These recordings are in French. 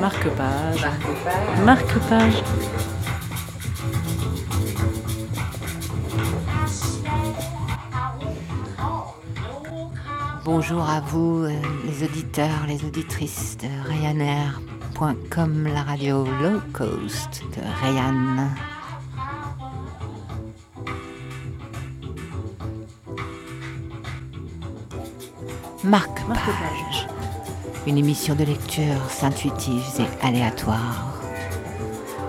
Marque-page. Marque-page. Bonjour à vous, euh, les auditeurs, les auditrices de Ryanair.com, la radio low cost de Ryan. Marque-page. marque page une émission de lecture intuitives et aléatoires.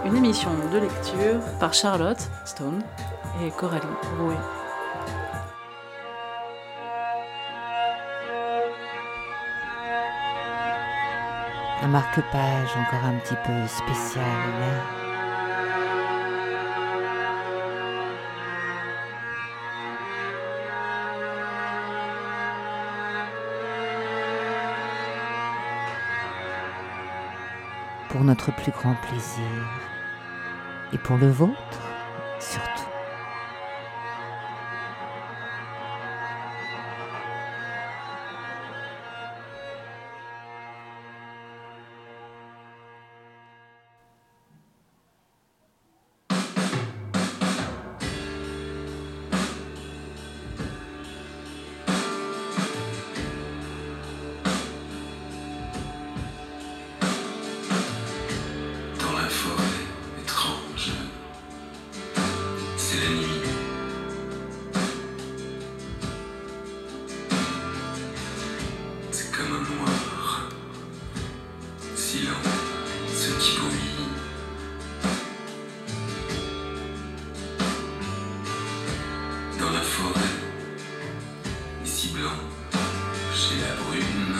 Une émission de lecture par Charlotte Stone et Coralie Rouet. Un marque-page encore un petit peu spécial. notre plus grand plaisir et pour le vôtre surtout. c'est la brume.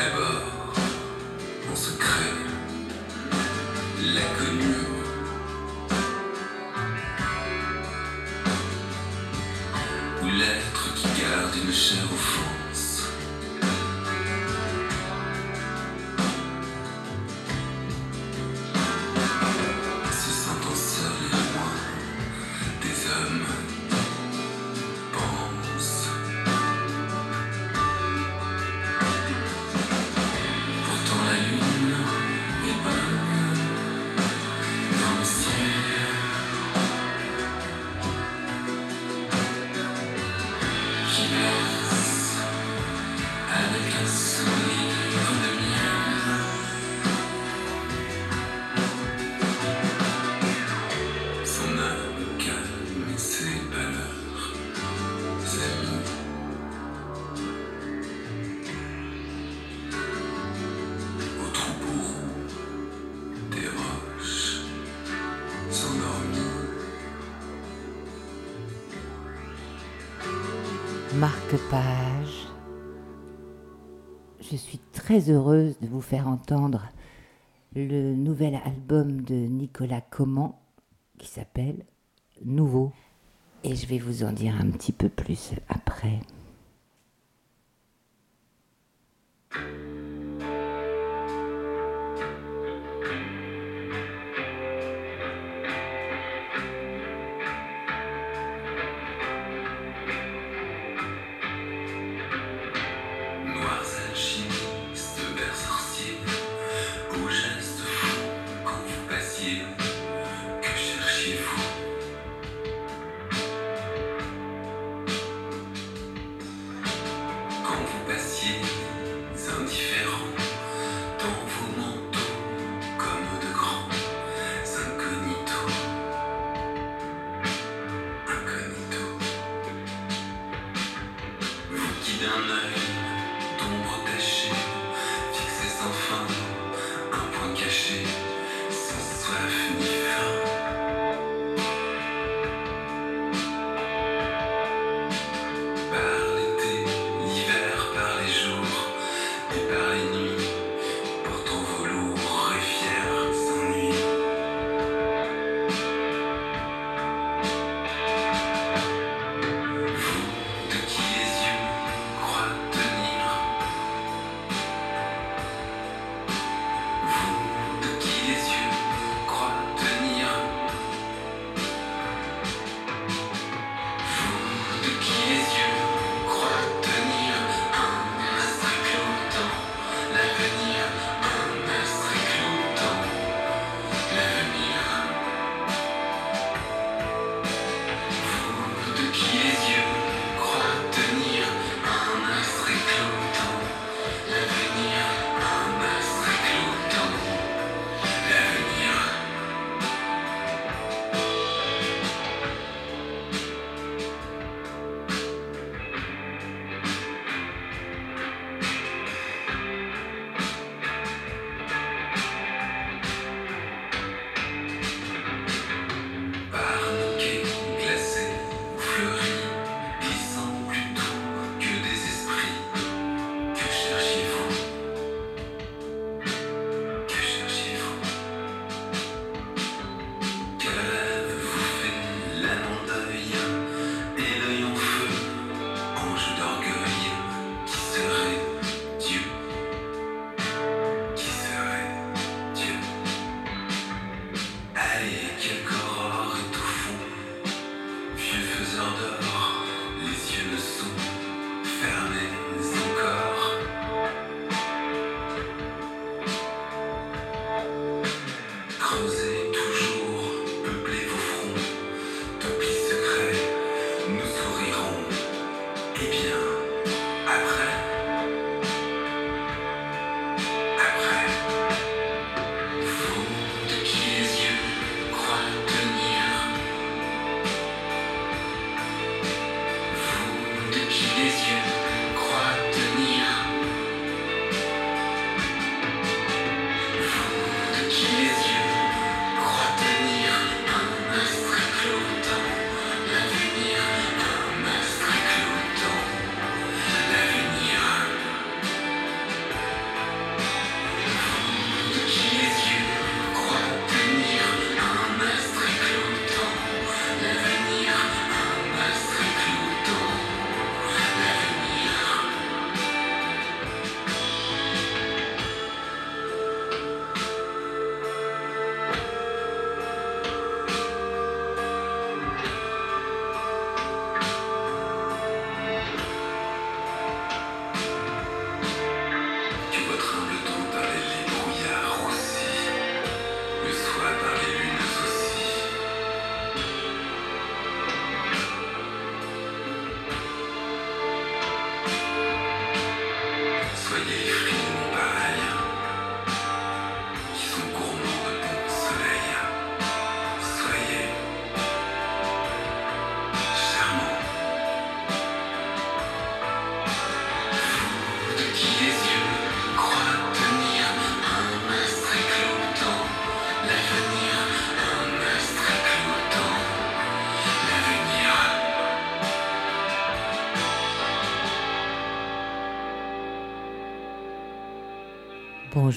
Never. Très heureuse de vous faire entendre le nouvel album de Nicolas Comment qui s'appelle Nouveau. Et je vais vous en dire un petit peu plus après. Par l'été,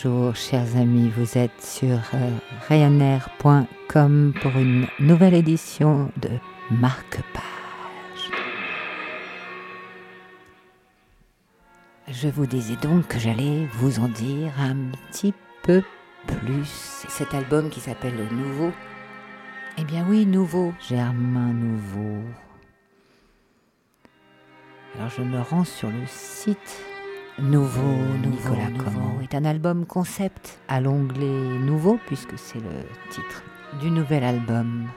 Bonjour chers amis, vous êtes sur euh, Ryanair.com pour une nouvelle édition de Marque-Page. Je vous disais donc que j'allais vous en dire un petit peu plus. Cet album qui s'appelle Le Nouveau. Eh bien oui, Nouveau, Germain Nouveau. Alors je me rends sur le site Nouveau, Nicolas Nouveau est un album concept à l'onglet Nouveau, puisque c'est le titre du nouvel album.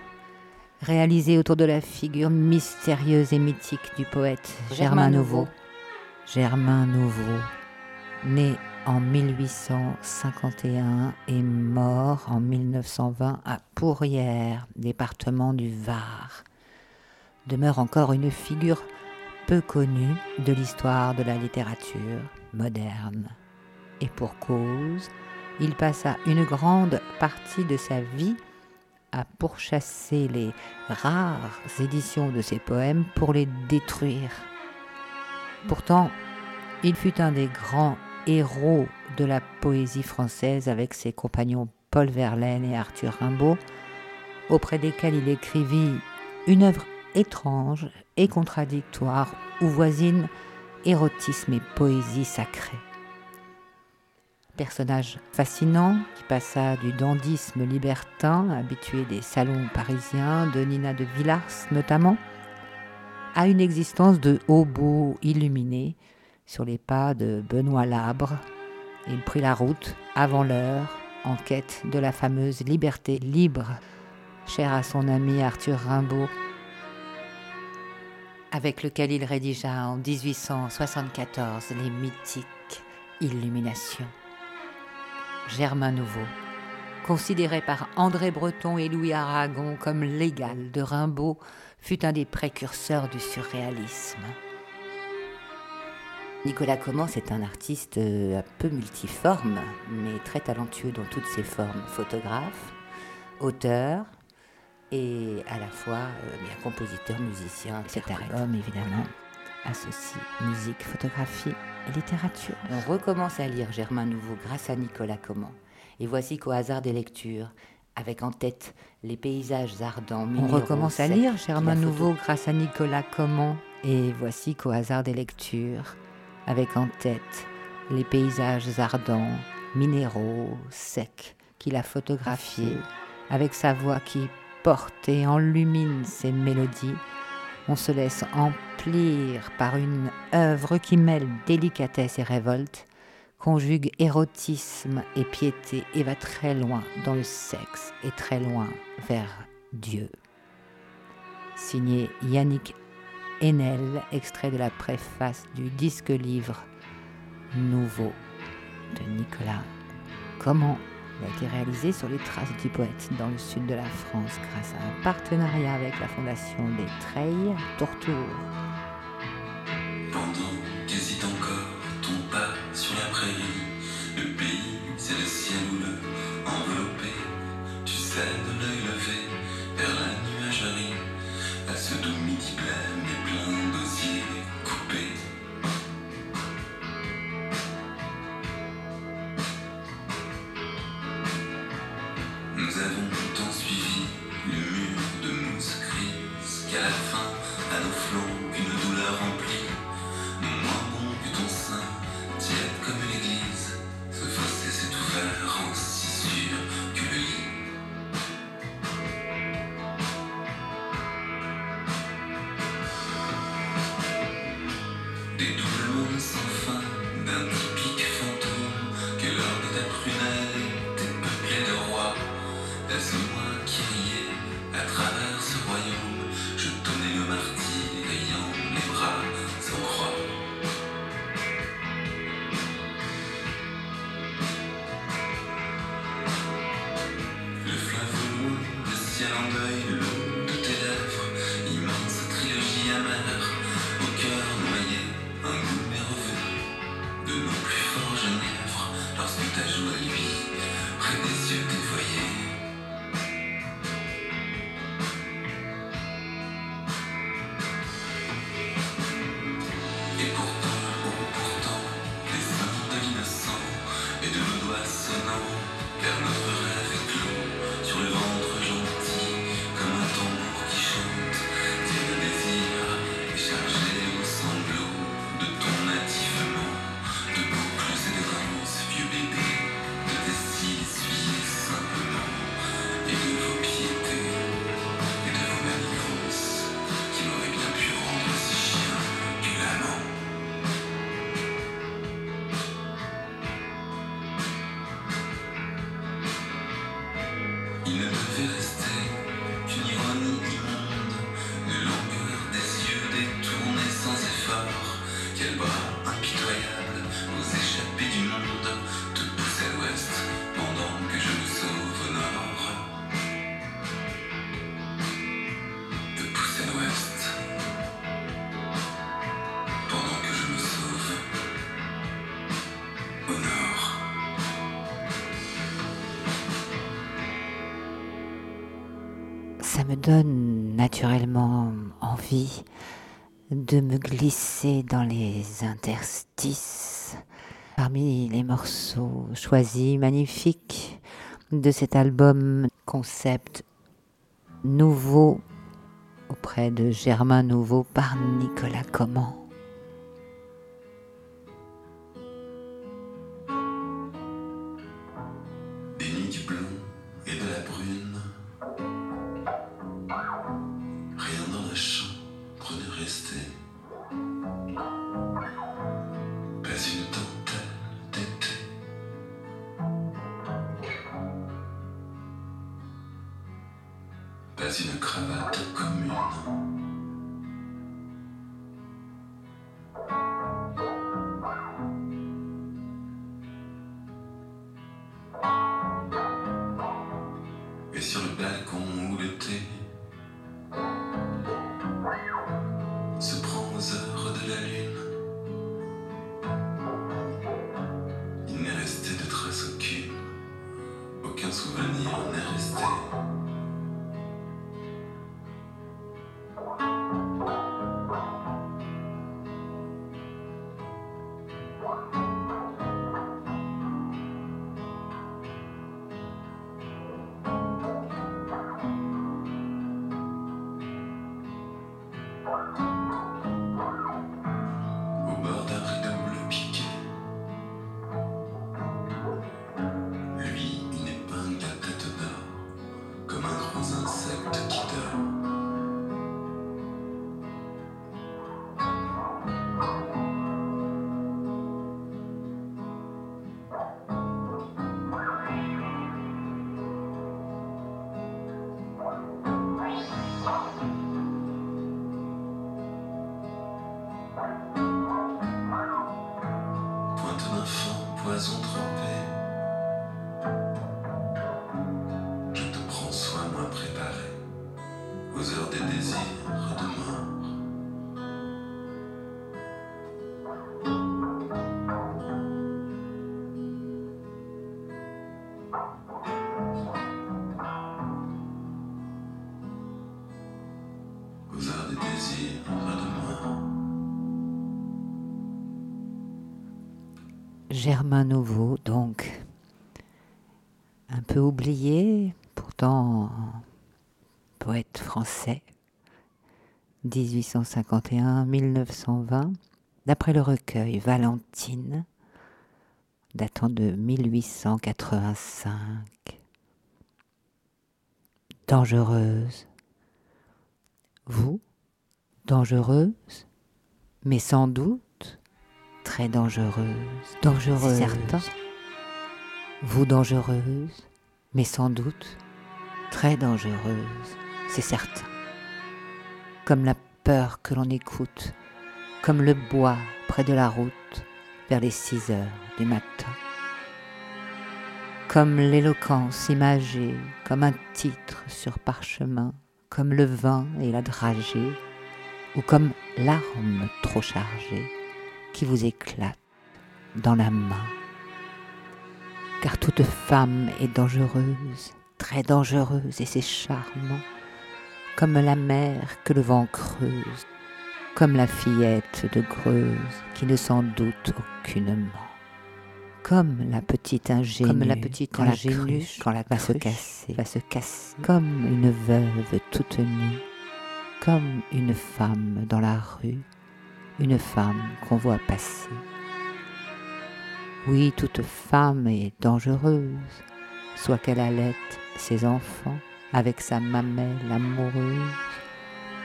Réalisé autour de la figure mystérieuse et mythique du poète Germain Nouveau. Germain Nouveau, né en 1851 et mort en 1920 à Pourrières, département du Var, demeure encore une figure peu connu de l'histoire de la littérature moderne. Et pour cause, il passa une grande partie de sa vie à pourchasser les rares éditions de ses poèmes pour les détruire. Pourtant, il fut un des grands héros de la poésie française avec ses compagnons Paul Verlaine et Arthur Rimbaud, auprès desquels il écrivit une œuvre étrange et contradictoire où voisinent érotisme et poésie sacrée. Personnage fascinant qui passa du dandysme libertin, habitué des salons parisiens, de Nina de Villars notamment, à une existence de hobo illuminé sur les pas de Benoît Labre. Il prit la route avant l'heure en quête de la fameuse liberté libre, chère à son ami Arthur Rimbaud avec lequel il rédigea en 1874 les mythiques Illuminations. Germain Nouveau, considéré par André Breton et Louis Aragon comme l'égal de Rimbaud, fut un des précurseurs du surréalisme. Nicolas Comment est un artiste euh, un peu multiforme, mais très talentueux dans toutes ses formes. Photographe, auteur, et à la fois euh, bien compositeur, musicien, etc. Homme évidemment associe musique, photographie et littérature. On recommence à lire Germain Nouveau grâce à Nicolas Comment. Et voici qu'au hasard des lectures, avec en tête les paysages ardents. On recommence à lire Germain Nouveau grâce à Nicolas Comment. Et voici qu'au hasard des lectures, avec en tête les paysages ardents, minéraux, secs, qu'il a photographiés, avec sa voix qui porte et enlumine ses mélodies, on se laisse emplir par une œuvre qui mêle délicatesse et révolte, conjugue érotisme et piété et va très loin dans le sexe et très loin vers Dieu. Signé Yannick Enel, extrait de la préface du disque livre Nouveau de Nicolas Comment il a été réalisé sur les traces du poète dans le sud de la France grâce à un partenariat avec la fondation des Treilles Tourtour. Pendant qu'hésite encore ton pas sur la prairie, le pays, c'est le ciel de me glisser dans les interstices parmi les morceaux choisis magnifiques de cet album concept nouveau auprès de Germain Nouveau par Nicolas Comment. cravate commune. Germain Nouveau, donc un peu oublié, pourtant poète français, 1851-1920, d'après le recueil Valentine, datant de 1885. Dangereuse. Vous, dangereuse, mais sans doute très dangereuse. Dangereuse. Certain. Vous dangereuse, mais sans doute très dangereuse, c'est certain. Comme la peur que l'on écoute, comme le bois près de la route vers les six heures du matin. Comme l'éloquence imagée, comme un titre sur parchemin, comme le vin et la dragée, ou comme l'arme trop chargée qui vous éclate dans la main. Car toute femme est dangereuse, très dangereuse, et c'est charmant, comme la mer que le vent creuse, comme la fillette de Greuze qui ne s'en doute aucunement. Comme la petite ingénue, comme la petite quand ingénue, la quand la va se casser, va se casser, comme une veuve toute nue, comme une femme dans la rue, une femme qu'on voit passer. Oui, toute femme est dangereuse, soit qu'elle allaite ses enfants avec sa mamelle amoureuse,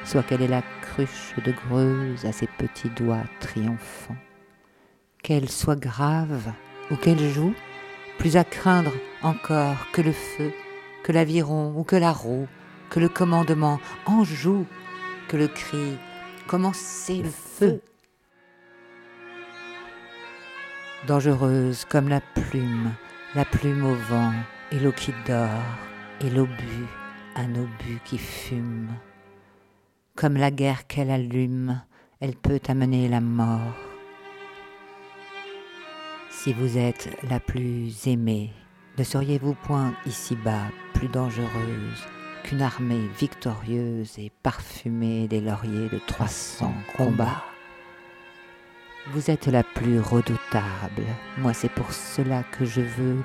soit qu'elle ait la cruche de Greuze à ses petits doigts triomphants. Qu'elle soit grave ou qu'elle joue, plus à craindre encore que le feu, que l'aviron ou que la roue, que le commandement en joue, que le cri Commencez le feu. Dangereuse comme la plume, la plume au vent, et l'eau qui dort, et l'obus, un obus qui fume. Comme la guerre qu'elle allume, elle peut amener la mort. Si vous êtes la plus aimée, ne seriez-vous point ici-bas plus dangereuse, qu'une armée victorieuse et parfumée des lauriers de trois cents combats. Vous êtes la plus redoutable, moi c'est pour cela que je veux,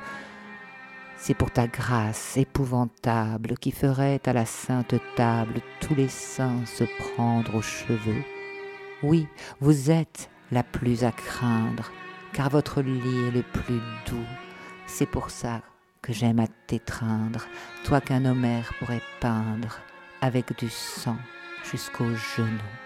c'est pour ta grâce épouvantable qui ferait à la sainte table tous les saints se prendre aux cheveux. Oui, vous êtes la plus à craindre, car votre lit est le plus doux, c'est pour ça que j'aime à t'étreindre, toi qu'un Homère pourrait peindre avec du sang jusqu'aux genoux.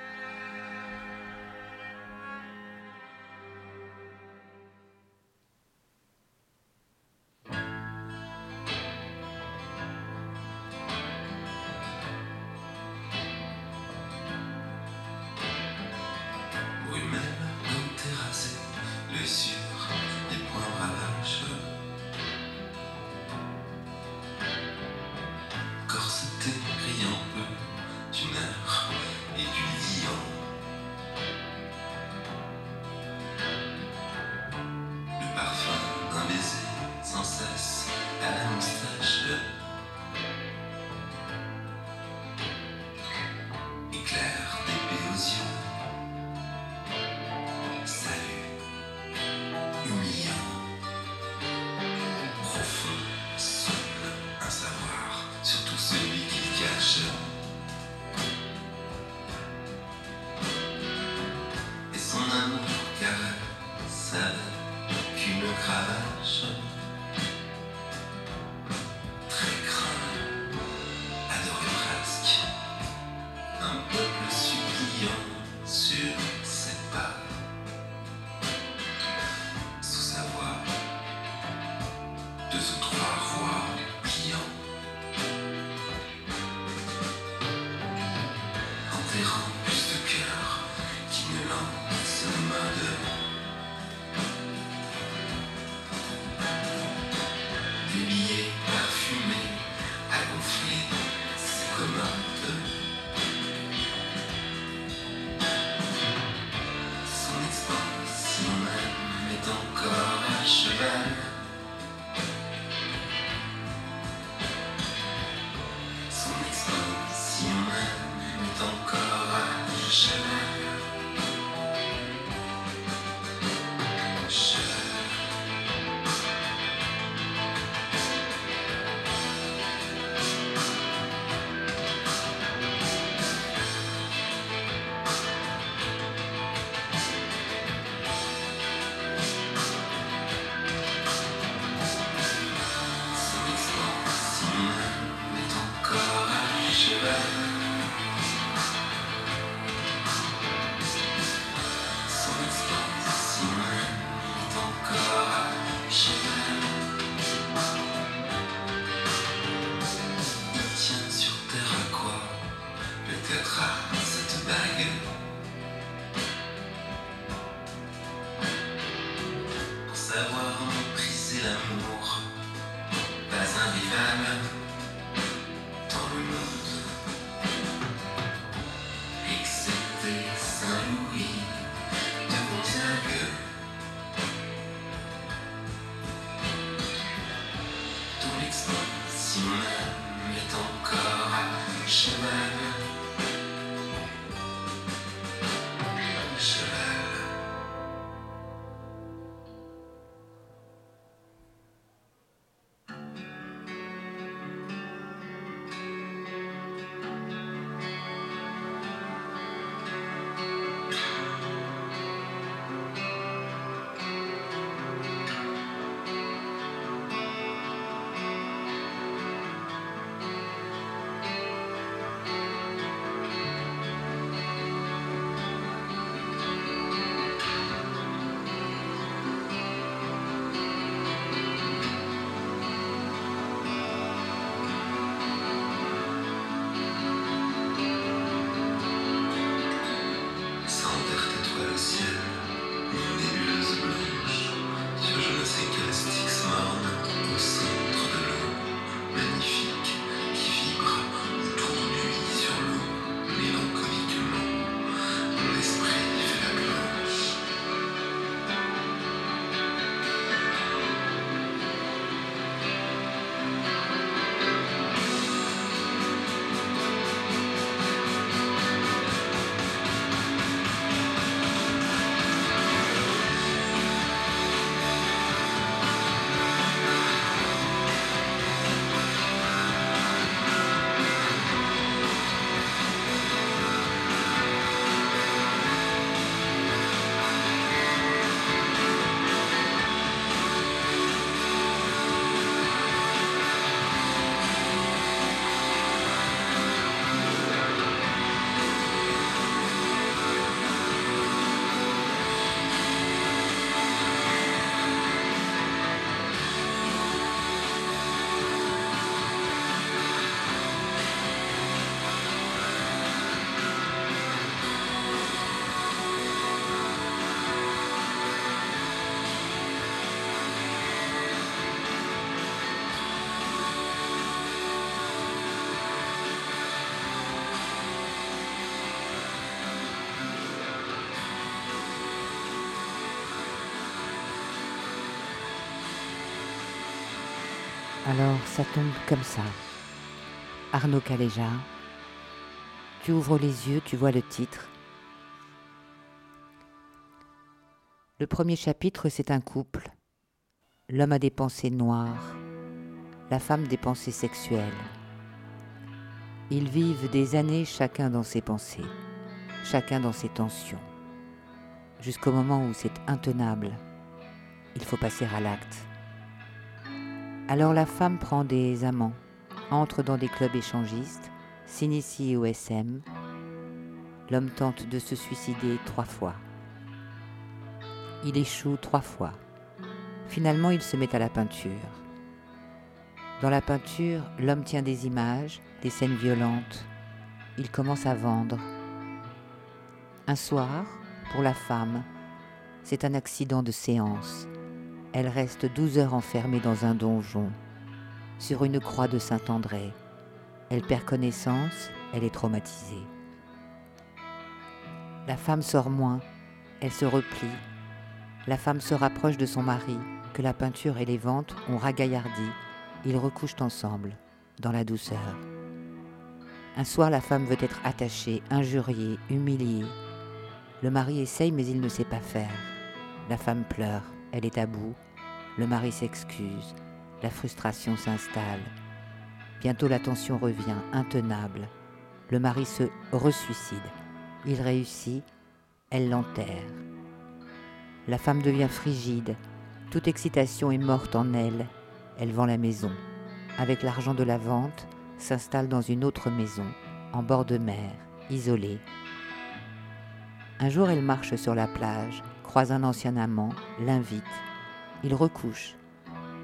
peut-être ça tombe comme ça. Arnaud Caléja. Tu ouvres les yeux, tu vois le titre. Le premier chapitre, c'est un couple. L'homme a des pensées noires, la femme des pensées sexuelles. Ils vivent des années chacun dans ses pensées, chacun dans ses tensions, jusqu'au moment où c'est intenable. Il faut passer à l'acte. Alors la femme prend des amants, entre dans des clubs échangistes, s'initie au SM. L'homme tente de se suicider trois fois. Il échoue trois fois. Finalement, il se met à la peinture. Dans la peinture, l'homme tient des images, des scènes violentes. Il commence à vendre. Un soir, pour la femme, c'est un accident de séance. Elle reste douze heures enfermée dans un donjon, sur une croix de Saint-André. Elle perd connaissance, elle est traumatisée. La femme sort moins, elle se replie. La femme se rapproche de son mari, que la peinture et les ventes ont ragaillardi. Ils recouchent ensemble, dans la douceur. Un soir, la femme veut être attachée, injuriée, humiliée. Le mari essaye, mais il ne sait pas faire. La femme pleure, elle est à bout. Le mari s'excuse. La frustration s'installe. Bientôt la tension revient, intenable. Le mari se ressuicide. Il réussit, elle l'enterre. La femme devient frigide. Toute excitation est morte en elle. Elle vend la maison. Avec l'argent de la vente, s'installe dans une autre maison, en bord de mer, isolée. Un jour, elle marche sur la plage, croise un ancien amant, l'invite. Il recouche,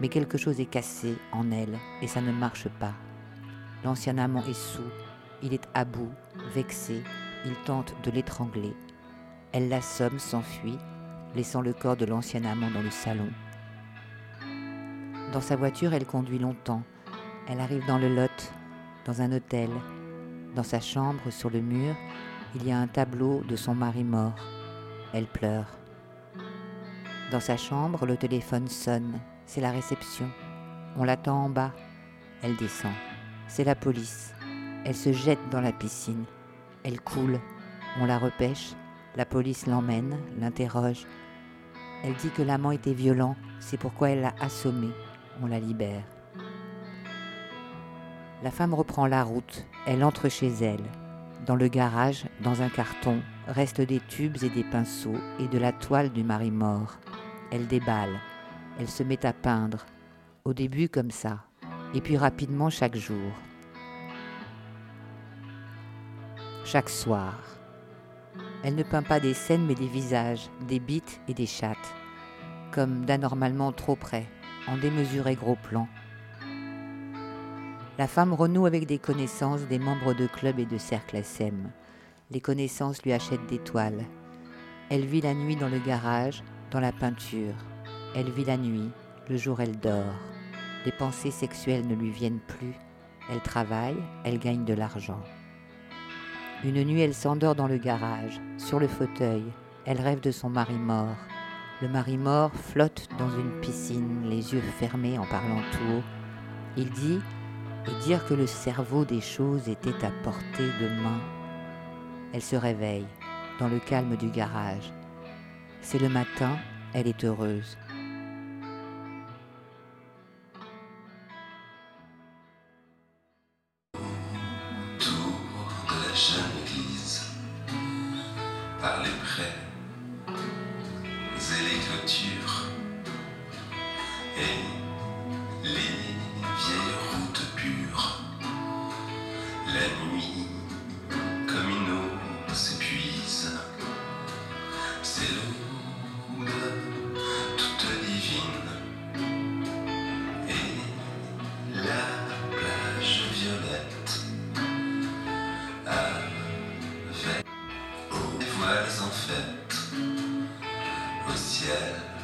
mais quelque chose est cassé en elle et ça ne marche pas. L'ancien amant est sous, il est à bout, vexé, il tente de l'étrangler. Elle l'assomme, s'enfuit, laissant le corps de l'ancien amant dans le salon. Dans sa voiture, elle conduit longtemps. Elle arrive dans le Lot, dans un hôtel. Dans sa chambre, sur le mur, il y a un tableau de son mari mort. Elle pleure. Dans sa chambre, le téléphone sonne. C'est la réception. On l'attend en bas. Elle descend. C'est la police. Elle se jette dans la piscine. Elle coule. On la repêche. La police l'emmène, l'interroge. Elle dit que l'amant était violent. C'est pourquoi elle l'a assommé. On la libère. La femme reprend la route. Elle entre chez elle. Dans le garage, dans un carton, restent des tubes et des pinceaux et de la toile du mari mort. Elle déballe. Elle se met à peindre. Au début comme ça, et puis rapidement chaque jour. Chaque soir. Elle ne peint pas des scènes mais des visages, des bites et des chattes, comme d'anormalement trop près, en démesuré gros plan. La femme renoue avec des connaissances des membres de clubs et de cercles SM. Les connaissances lui achètent des toiles. Elle vit la nuit dans le garage, dans la peinture. Elle vit la nuit, le jour elle dort. Les pensées sexuelles ne lui viennent plus. Elle travaille, elle gagne de l'argent. Une nuit, elle s'endort dans le garage, sur le fauteuil. Elle rêve de son mari mort. Le mari mort flotte dans une piscine, les yeux fermés en parlant tout haut. Il dit et dire que le cerveau des choses était à portée de main. Elle se réveille dans le calme du garage. C'est le matin, elle est heureuse. Fête, au ciel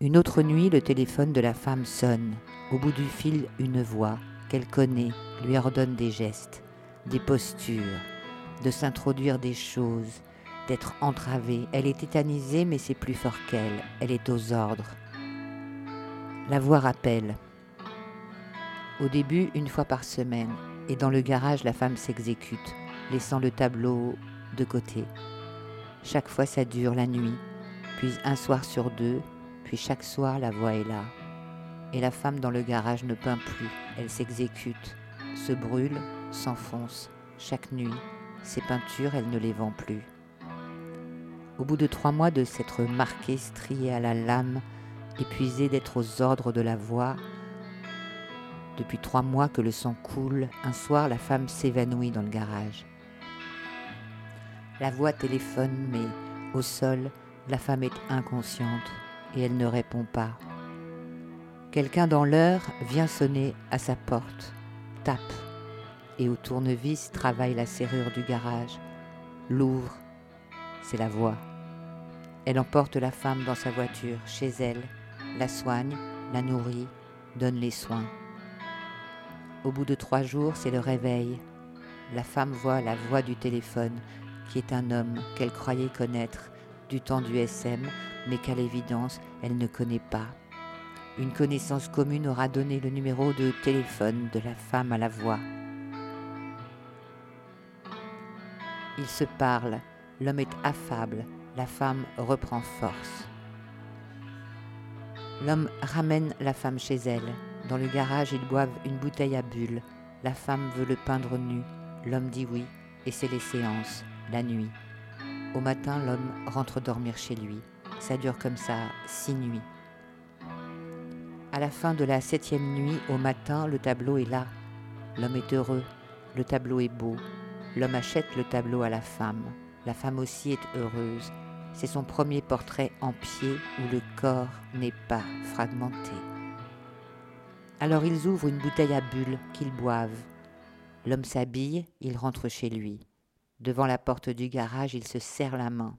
Une autre nuit, le téléphone de la femme sonne. Au bout du fil, une voix qu'elle connaît lui ordonne des gestes, des postures, de s'introduire des choses, d'être entravée. Elle est tétanisée, mais c'est plus fort qu'elle. Elle est aux ordres. La voix rappelle. Au début, une fois par semaine, et dans le garage, la femme s'exécute, laissant le tableau de côté. Chaque fois, ça dure la nuit, puis un soir sur deux, puis chaque soir, la voix est là. Et la femme dans le garage ne peint plus, elle s'exécute, se brûle, s'enfonce, chaque nuit. Ses peintures, elle ne les vend plus. Au bout de trois mois de s'être marquée, striée à la lame, épuisée d'être aux ordres de la voix, depuis trois mois que le sang coule, un soir, la femme s'évanouit dans le garage. La voix téléphone, mais au sol, la femme est inconsciente et elle ne répond pas. Quelqu'un dans l'heure vient sonner à sa porte, tape, et au tournevis travaille la serrure du garage, l'ouvre, c'est la voix. Elle emporte la femme dans sa voiture, chez elle, la soigne, la nourrit, donne les soins. Au bout de trois jours, c'est le réveil. La femme voit la voix du téléphone, qui est un homme qu'elle croyait connaître du temps du SM, mais qu'à l'évidence, elle ne connaît pas. Une connaissance commune aura donné le numéro de téléphone de la femme à la voix. Ils se parlent, l'homme est affable, la femme reprend force. L'homme ramène la femme chez elle. Dans le garage, ils boivent une bouteille à bulles. La femme veut le peindre nu. L'homme dit oui, et c'est les séances, la nuit. Au matin, l'homme rentre dormir chez lui. Ça dure comme ça six nuits. À la fin de la septième nuit, au matin, le tableau est là. L'homme est heureux, le tableau est beau. L'homme achète le tableau à la femme. La femme aussi est heureuse. C'est son premier portrait en pied où le corps n'est pas fragmenté. Alors ils ouvrent une bouteille à bulles qu'ils boivent. L'homme s'habille, il rentre chez lui. Devant la porte du garage, il se serre la main.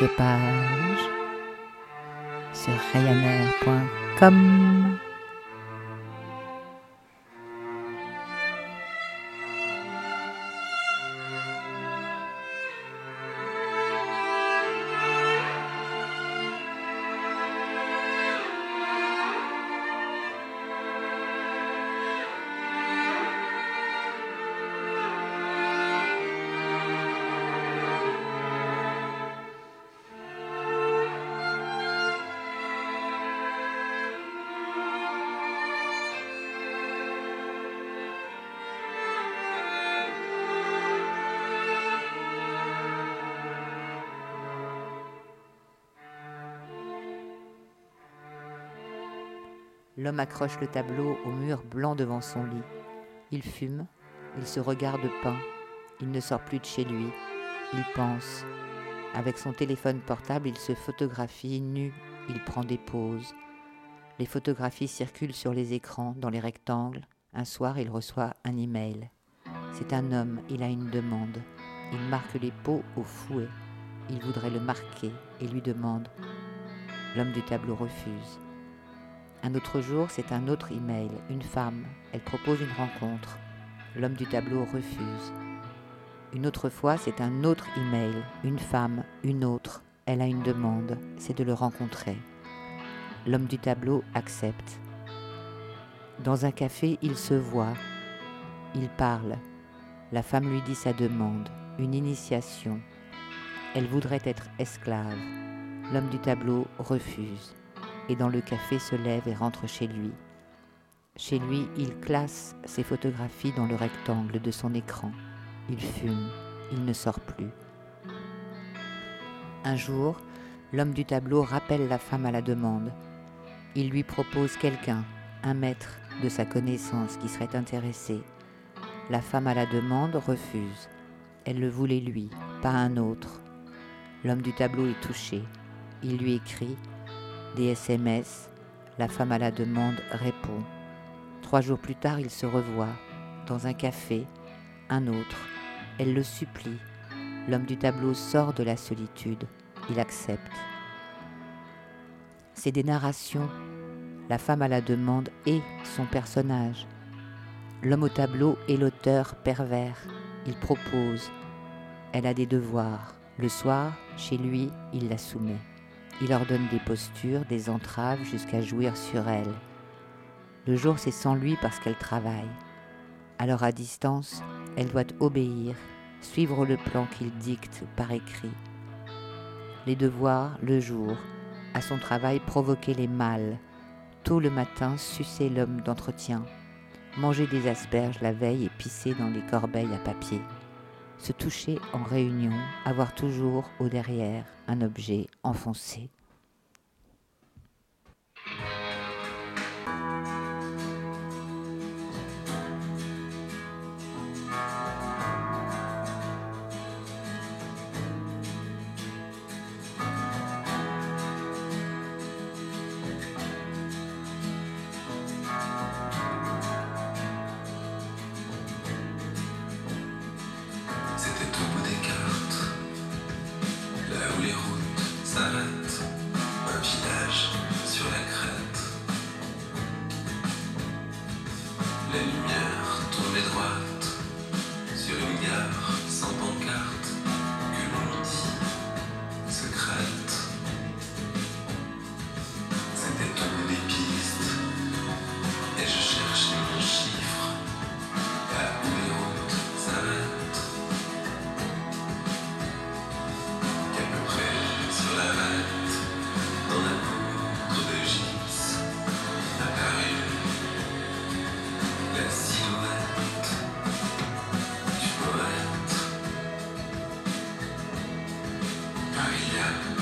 Marque-page sur ryanair.com. L'homme accroche le tableau au mur blanc devant son lit. Il fume, il se regarde peint, il ne sort plus de chez lui, il pense. Avec son téléphone portable, il se photographie nu, il prend des pauses. Les photographies circulent sur les écrans, dans les rectangles. Un soir, il reçoit un email. C'est un homme, il a une demande. Il marque les pots au fouet. il voudrait le marquer et lui demande. L'homme du tableau refuse. Un autre jour, c'est un autre email, une femme. Elle propose une rencontre. L'homme du tableau refuse. Une autre fois, c'est un autre email, une femme, une autre. Elle a une demande, c'est de le rencontrer. L'homme du tableau accepte. Dans un café, il se voit. Il parle. La femme lui dit sa demande, une initiation. Elle voudrait être esclave. L'homme du tableau refuse et dans le café se lève et rentre chez lui. Chez lui, il classe ses photographies dans le rectangle de son écran. Il fume, il ne sort plus. Un jour, l'homme du tableau rappelle la femme à la demande. Il lui propose quelqu'un, un maître de sa connaissance qui serait intéressé. La femme à la demande refuse. Elle le voulait lui, pas un autre. L'homme du tableau est touché. Il lui écrit des SMS, la femme à la demande répond. Trois jours plus tard, il se revoit Dans un café, un autre. Elle le supplie. L'homme du tableau sort de la solitude. Il accepte. C'est des narrations. La femme à la demande est son personnage. L'homme au tableau est l'auteur pervers. Il propose. Elle a des devoirs. Le soir, chez lui, il la soumet. Il leur donne des postures, des entraves jusqu'à jouir sur elle. Le jour, c'est sans lui parce qu'elle travaille. Alors à distance, elle doit obéir, suivre le plan qu'il dicte par écrit. Les devoirs, le jour, à son travail provoquer les mâles, tôt le matin sucer l'homme d'entretien, manger des asperges la veille et pisser dans les corbeilles à papier se toucher en réunion, avoir toujours au derrière un objet enfoncé. Elle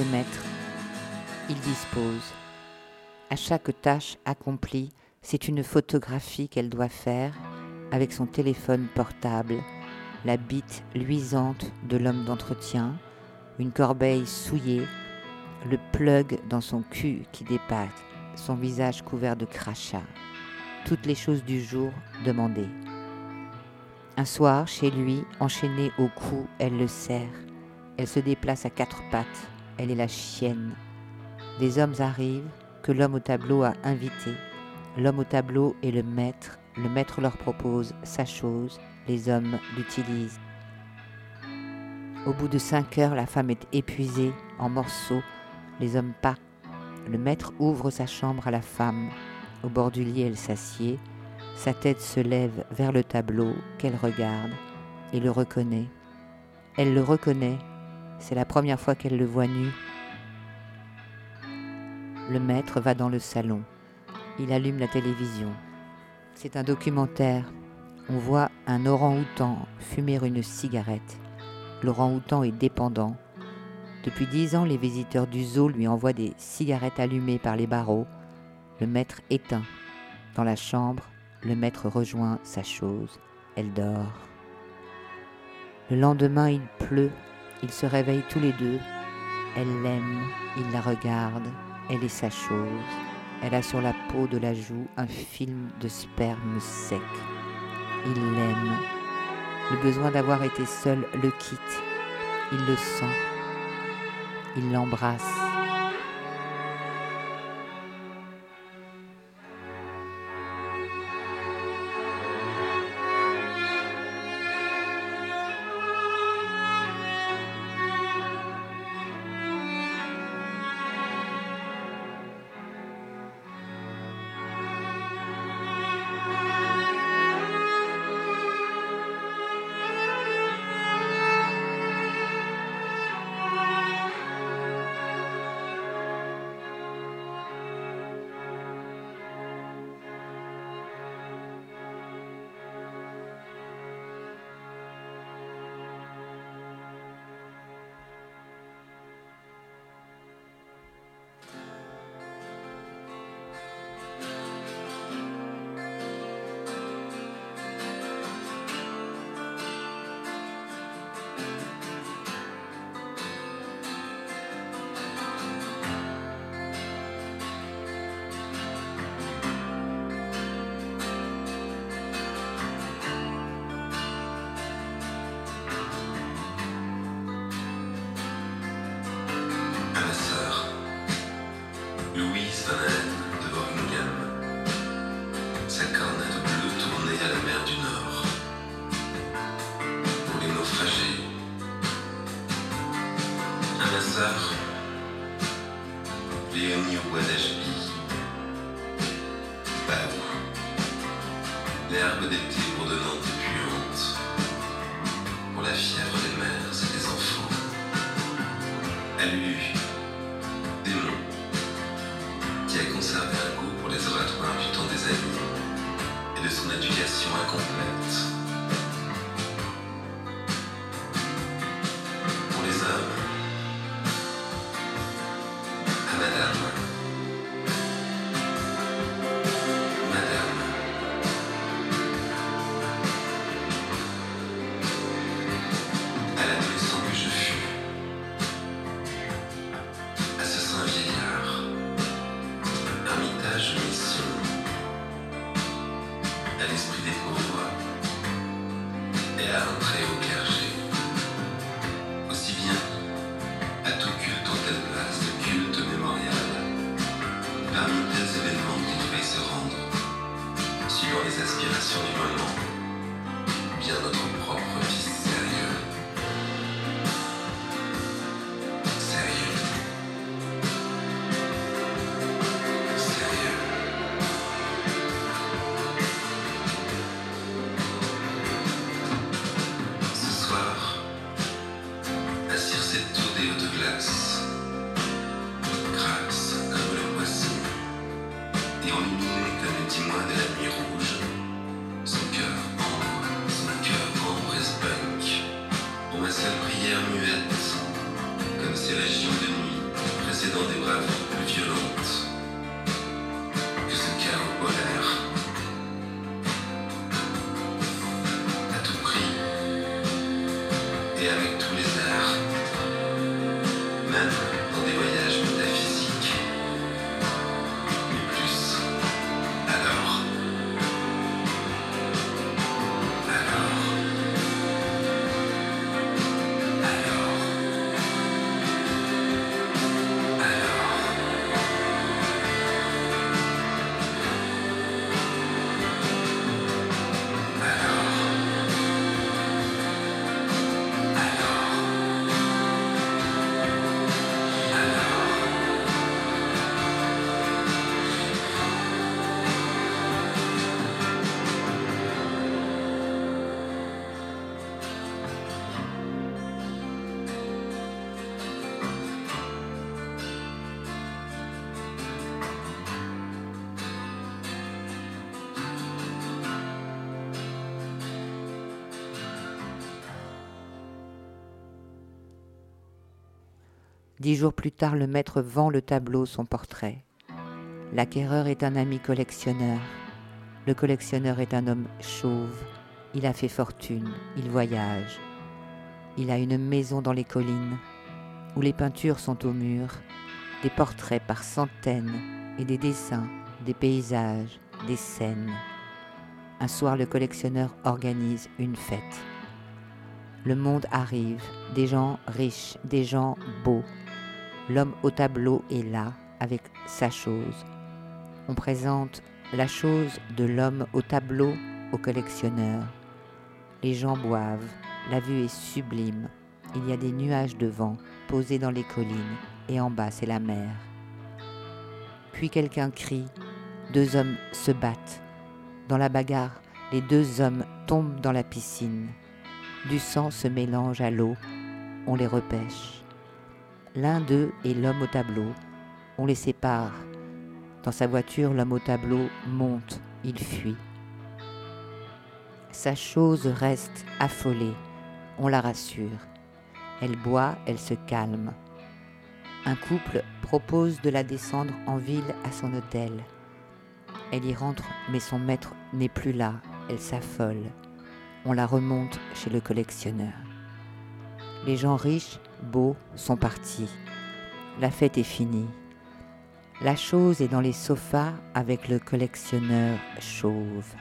le maître. il dispose. À chaque tâche accomplie, c'est une photographie qu'elle doit faire avec son téléphone portable, la bite luisante de l'homme d'entretien, une corbeille souillée, le plug dans son cul qui dépasse, son visage couvert de crachats. Toutes les choses du jour demandées. Un soir, chez lui, enchaînée au cou, elle le serre. Elle se déplace à quatre pattes. Elle est la chienne. Des hommes arrivent que l'homme au tableau a invités. L'homme au tableau est le maître. Le maître leur propose sa chose. Les hommes l'utilisent. Au bout de cinq heures, la femme est épuisée, en morceaux. Les hommes partent. Le maître ouvre sa chambre à la femme. Au bord du lit, elle s'assied. Sa tête se lève vers le tableau qu'elle regarde et le reconnaît. Elle le reconnaît. C'est la première fois qu'elle le voit nu. Le maître va dans le salon. Il allume la télévision. C'est un documentaire. On voit un orang-outan fumer une cigarette. L'orang-outan est dépendant. Depuis dix ans, les visiteurs du zoo lui envoient des cigarettes allumées par les barreaux. Le maître éteint. Dans la chambre, le maître rejoint sa chose. Elle dort. Le lendemain, il pleut. Ils se réveillent tous les deux. Elle l'aime, il la regarde. Elle est sa chose. Elle a sur la peau de la joue un film de sperme sec. Il l'aime. Le besoin d'avoir été seul le quitte. Il le sent. Il l'embrasse. Dix jours plus tard, le maître vend le tableau, son portrait. L'acquéreur est un ami collectionneur. Le collectionneur est un homme chauve. Il a fait fortune, il voyage. Il a une maison dans les collines, où les peintures sont au mur, des portraits par centaines et des dessins, des paysages, des scènes. Un soir, le collectionneur organise une fête. Le monde arrive, des gens riches, des gens beaux, L'homme au tableau est là, avec sa chose. On présente la chose de l'homme au tableau au collectionneur. Les gens boivent, la vue est sublime. Il y a des nuages de vent posés dans les collines, et en bas c'est la mer. Puis quelqu'un crie, deux hommes se battent. Dans la bagarre, les deux hommes tombent dans la piscine. Du sang se mélange à l'eau, on les repêche. L'un d'eux est l'homme au tableau. On les sépare. Dans sa voiture, l'homme au tableau monte, il fuit. Sa chose reste affolée. On la rassure. Elle boit, elle se calme. Un couple propose de la descendre en ville à son hôtel. Elle y rentre, mais son maître n'est plus là. Elle s'affole. On la remonte chez le collectionneur. Les gens riches beaux sont partis. La fête est finie. La chose est dans les sofas avec le collectionneur chauve.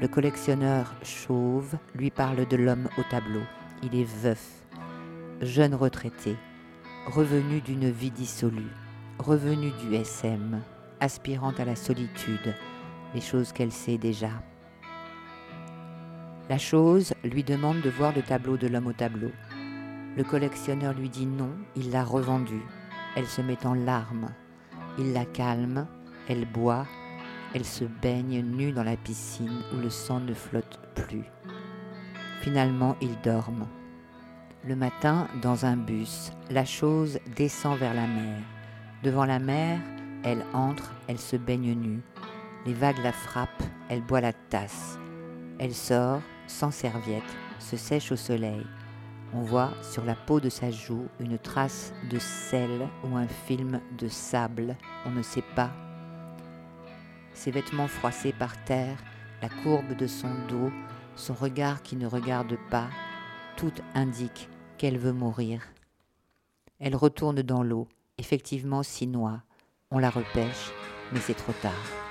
Le collectionneur chauve lui parle de l'homme au tableau. Il est veuf, jeune retraité, revenu d'une vie dissolue, revenu du SM, aspirant à la solitude, les choses qu'elle sait déjà. La chose lui demande de voir le tableau de l'homme au tableau. Le collectionneur lui dit non, il l'a revendue. Elle se met en larmes. Il la calme, elle boit, elle se baigne nue dans la piscine où le sang ne flotte plus. Finalement, ils dorment. Le matin, dans un bus, la chose descend vers la mer. Devant la mer, elle entre, elle se baigne nue. Les vagues la frappent, elle boit la tasse. Elle sort, sans serviette, se sèche au soleil. On voit sur la peau de sa joue une trace de sel ou un film de sable, on ne sait pas. Ses vêtements froissés par terre, la courbe de son dos, son regard qui ne regarde pas, tout indique qu'elle veut mourir. Elle retourne dans l'eau, effectivement s'y noie. On la repêche, mais c'est trop tard.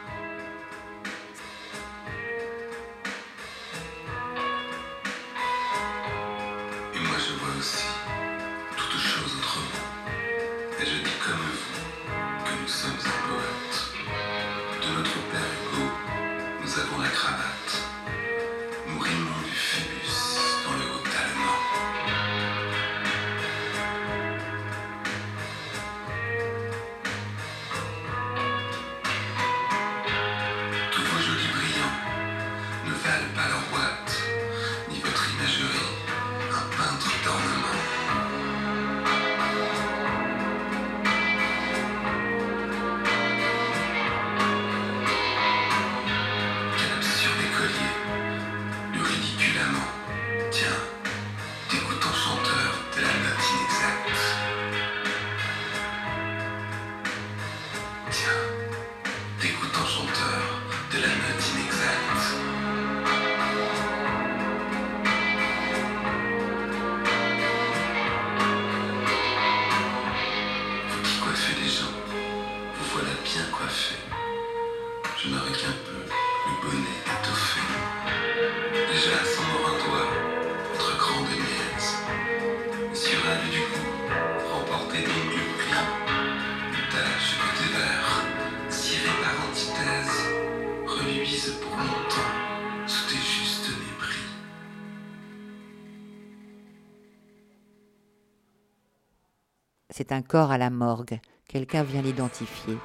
Un corps à la morgue. Quelqu'un vient l'identifier.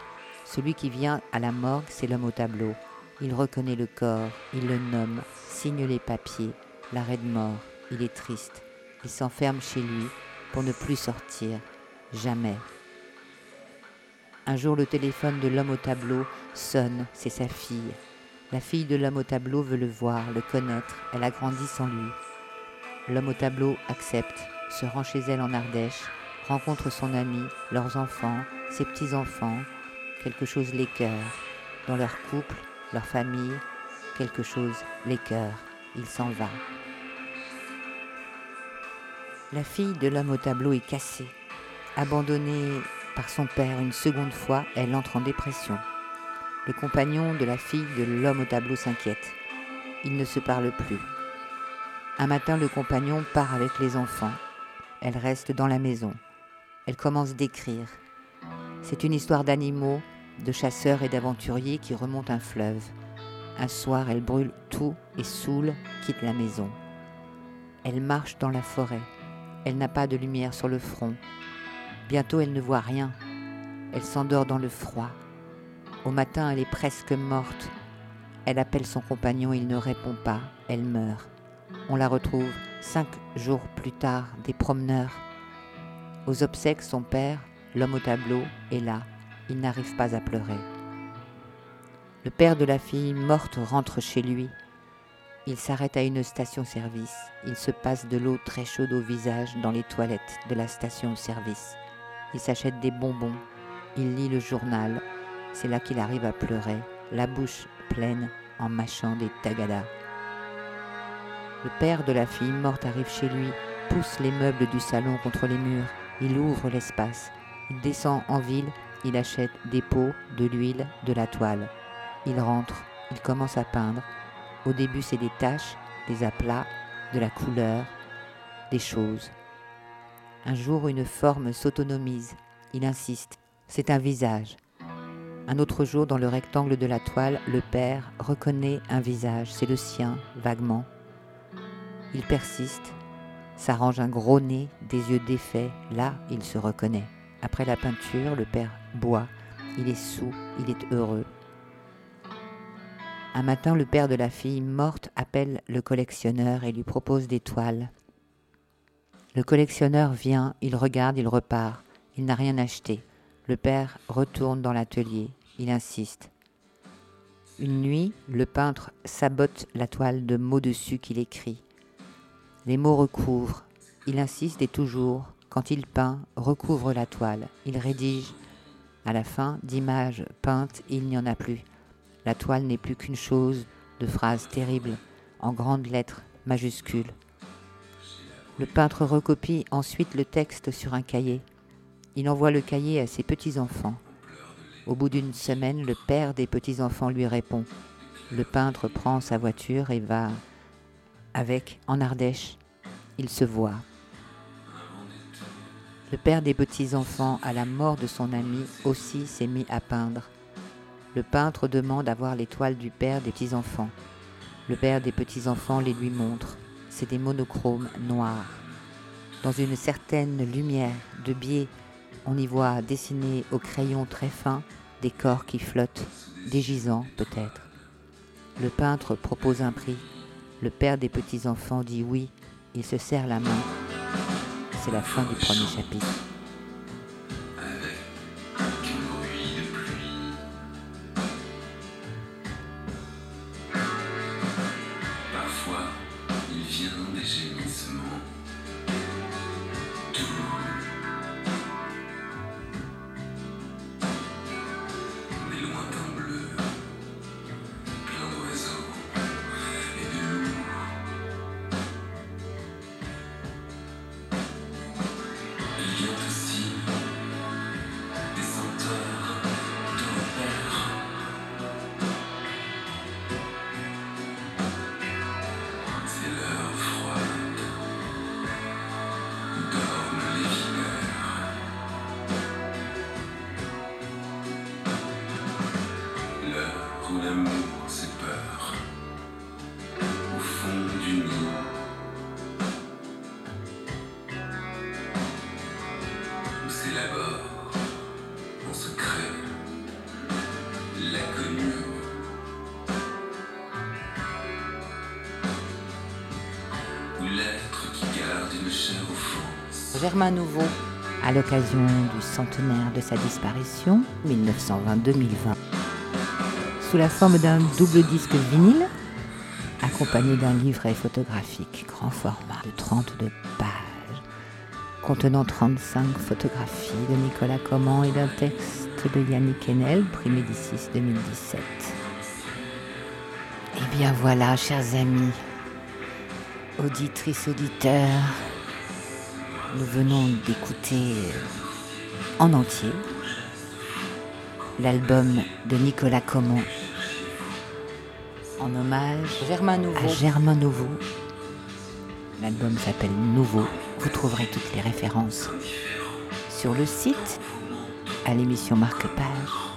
Celui qui vient à la morgue, c'est l'homme au tableau. Il reconnaît le corps, il le nomme, signe les papiers, l'arrêt de mort. Il est triste. Il s'enferme chez lui pour ne plus sortir. Jamais. Un jour, le téléphone de l'homme au tableau sonne. C'est sa fille. La fille de l'homme au tableau veut le voir, le connaître. Elle a grandi sans lui. L'homme au tableau accepte, se rend chez elle en Ardèche, rencontre son ami, leurs enfants, ses petits-enfants. Quelque chose l'écœure. Dans leur couple, leur famille, quelque chose l'écœure. Il s'en va. La fille de l'homme au tableau est cassée. Abandonnée par son père une seconde fois, elle entre en dépression. Le compagnon de la fille de l'homme au tableau s'inquiète. Ils ne se parlent plus. Un matin, le compagnon part avec les enfants. Elle reste dans la maison. Elle commence d'écrire. C'est une histoire d'animaux, de chasseurs et d'aventuriers qui remontent un fleuve. Un soir, elle brûle tout et saoule, quitte la maison. Elle marche dans la forêt. Elle n'a pas de lumière sur le front. Bientôt, elle ne voit rien. Elle s'endort dans le froid. Au matin, elle est presque morte. Elle appelle son compagnon, il ne répond pas. Elle meurt. On la retrouve cinq jours plus tard, des promeneurs. Aux obsèques, son père, l'homme au tableau, est là. Il n'arrive pas à pleurer. Le père de la fille morte rentre chez lui. Il s'arrête à une station-service. Il se passe de l'eau très chaude au visage dans les toilettes de la station-service. Il s'achète des bonbons. Il lit le journal. C'est là qu'il arrive à pleurer, la bouche pleine en mâchant des tagadas. Le père de la fille morte arrive chez lui, pousse les meubles du salon contre les murs. Il ouvre l'espace. Il descend en ville. Il achète des pots, de l'huile, de la toile. Il rentre. Il commence à peindre. Au début, c'est des taches, des aplats, de la couleur, des choses. Un jour, une forme s'autonomise. Il insiste. C'est un visage. Un autre jour, dans le rectangle de la toile, le père reconnaît un visage. C'est le sien, vaguement. Il persiste, s'arrange un gros nez, des yeux défaits. Là, il se reconnaît. Après la peinture, le père boit. Il est sous, il est heureux. Un matin, le père de la fille morte appelle le collectionneur et lui propose des toiles. Le collectionneur vient, il regarde, il repart. Il n'a rien acheté. Le père retourne dans l'atelier. Il insiste. Une nuit, le peintre sabote la toile de mots dessus qu'il écrit. Les mots recouvrent. Il insiste et toujours, quand il peint, recouvre la toile. Il rédige. À la fin, d'images peintes, il n'y en a plus. La toile n'est plus qu'une chose de phrases terribles, en grandes lettres majuscules. Le peintre recopie ensuite le texte sur un cahier. Il envoie le cahier à ses petits-enfants. Au bout d'une semaine, le père des petits-enfants lui répond. Le peintre prend sa voiture et va avec en Ardèche. Il se voit. Le père des petits-enfants, à la mort de son ami, aussi s'est mis à peindre. Le peintre demande à voir les toiles du père des petits-enfants. Le père des petits-enfants les lui montre. C'est des monochromes noirs. Dans une certaine lumière de biais, on y voit dessiner au crayon très fin des corps qui flottent, des gisants peut-être. Le peintre propose un prix. Le père des petits-enfants dit oui. Il se serre la main. C'est la fin du premier chapitre. Germain Nouveau, à l'occasion du centenaire de sa disparition, 1920-2020, sous la forme d'un double disque vinyle, accompagné d'un livret photographique grand format de 32 pages, contenant 35 photographies de Nicolas Comment et d'un texte de Yannick Enel, prix Médicis 2017. Eh bien voilà, chers amis, auditrices, auditeurs, nous venons d'écouter en entier l'album de Nicolas Comment en hommage Germain Nouveau. à Germain Nouveau. L'album s'appelle Nouveau. Vous trouverez toutes les références sur le site, à l'émission Marque Page